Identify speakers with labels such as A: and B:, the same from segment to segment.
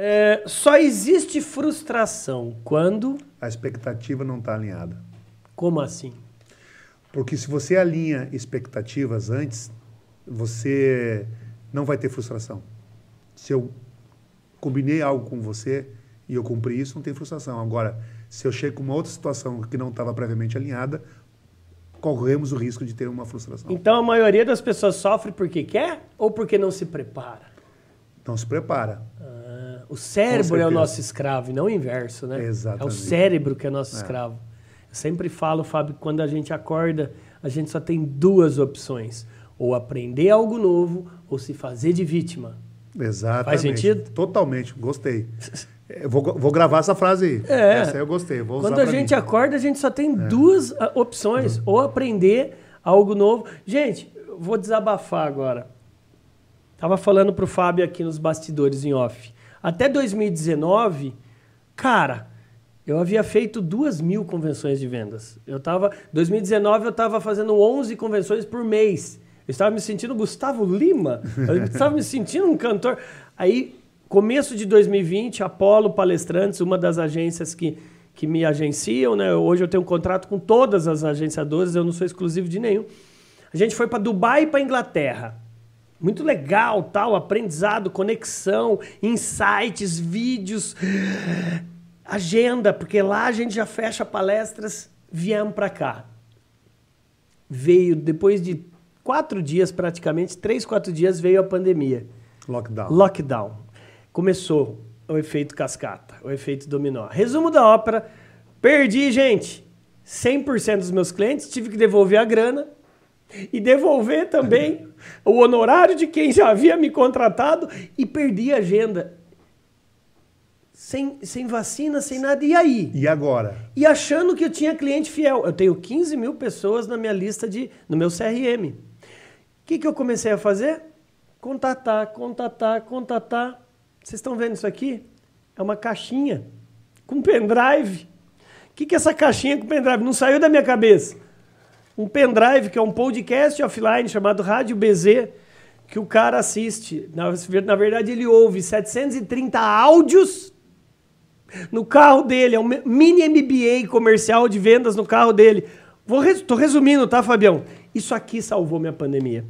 A: É, só existe frustração quando.
B: A expectativa não está alinhada.
A: Como assim?
B: Porque se você alinha expectativas antes, você não vai ter frustração. Se eu combinei algo com você e eu cumpri isso, não tem frustração. Agora, se eu chego com uma outra situação que não estava previamente alinhada, corremos o risco de ter uma frustração.
A: Então a maioria das pessoas sofre porque quer ou porque não se prepara?
B: Não se prepara.
A: Ah, o cérebro é o nosso escravo e não o inverso, né?
B: Exatamente.
A: É o cérebro que é nosso é. escravo. Eu sempre falo, Fábio, que quando a gente acorda, a gente só tem duas opções: ou aprender algo novo ou se fazer de vítima.
B: Exatamente.
A: Faz sentido?
B: Totalmente, gostei. Eu vou, vou gravar essa frase aí.
A: É.
B: Essa aí eu gostei. Vou
A: Quando a gente
B: mim.
A: acorda, a gente só tem é. duas ah, opções: uhum. ou aprender algo novo. Gente, vou desabafar agora. Tava falando pro Fábio aqui nos bastidores em off. Até 2019, cara, eu havia feito duas mil convenções de vendas. Eu tava, 2019 eu estava fazendo 11 convenções por mês. Eu estava me sentindo Gustavo Lima. Eu estava me sentindo um cantor. Aí Começo de 2020, Apolo Palestrantes, uma das agências que, que me agenciam, né? Hoje eu tenho um contrato com todas as agenciadoras, eu não sou exclusivo de nenhum. A gente foi para Dubai e para Inglaterra. Muito legal, tal, aprendizado, conexão, insights, vídeos, agenda, porque lá a gente já fecha palestras, viemos para cá. Veio, depois de quatro dias praticamente, três, quatro dias, veio a pandemia.
B: Lockdown.
A: Lockdown começou o efeito cascata, o efeito dominó. Resumo da ópera: perdi, gente, 100% dos meus clientes, tive que devolver a grana e devolver também o honorário de quem já havia me contratado e perdi a agenda. Sem, sem vacina, sem nada. E aí?
B: E agora?
A: E achando que eu tinha cliente fiel. Eu tenho 15 mil pessoas na minha lista de. no meu CRM. O que, que eu comecei a fazer? Contatar, contatar, contatar. Vocês estão vendo isso aqui? É uma caixinha com pendrive. O que, que é essa caixinha com pendrive? Não saiu da minha cabeça. Um pendrive que é um podcast offline chamado Rádio BZ, que o cara assiste. Na, na verdade, ele ouve 730 áudios no carro dele. É um mini MBA comercial de vendas no carro dele. Vou res, tô resumindo, tá, Fabião? Isso aqui salvou minha pandemia.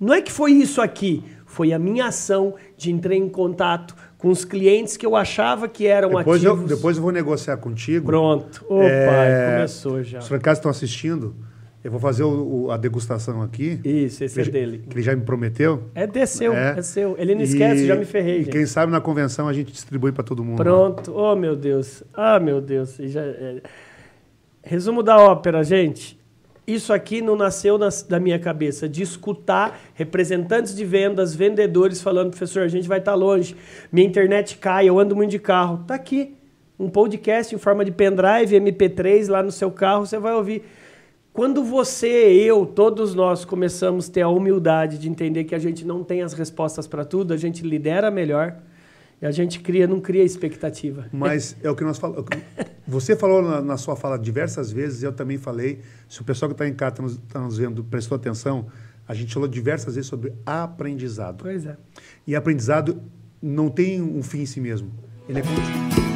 A: Não é que foi isso aqui, foi a minha ação de entrar em contato com os clientes que eu achava que eram
B: depois
A: ativos.
B: Eu, depois eu vou negociar contigo.
A: Pronto. Opa, é, começou já.
B: Os franqueados estão assistindo. Eu vou fazer o, o, a degustação aqui.
A: Isso, esse é dele.
B: Que ele já me prometeu.
A: É de seu, é, é seu. Ele não esquece, já me ferrei.
B: Gente. Quem sabe na convenção a gente distribui para todo mundo.
A: Pronto. Oh, meu Deus. Ah, meu Deus. Já, é... Resumo da ópera, gente. Isso aqui não nasceu na, da minha cabeça, de escutar representantes de vendas, vendedores falando, professor, a gente vai estar tá longe, minha internet cai, eu ando muito de carro. Tá aqui, um podcast em forma de pendrive, MP3 lá no seu carro, você vai ouvir. Quando você, eu, todos nós começamos a ter a humildade de entender que a gente não tem as respostas para tudo, a gente lidera melhor, e a gente cria, não cria expectativa.
B: Mas é o que nós falamos. Você falou na, na, sua fala diversas vezes, eu também falei. Se o pessoal que está em casa está nos, tá nos vendo prestou atenção, a gente falou diversas vezes sobre aprendizado.
A: Pois é.
B: E aprendizado não tem um fim em si mesmo. Ele é contínuo.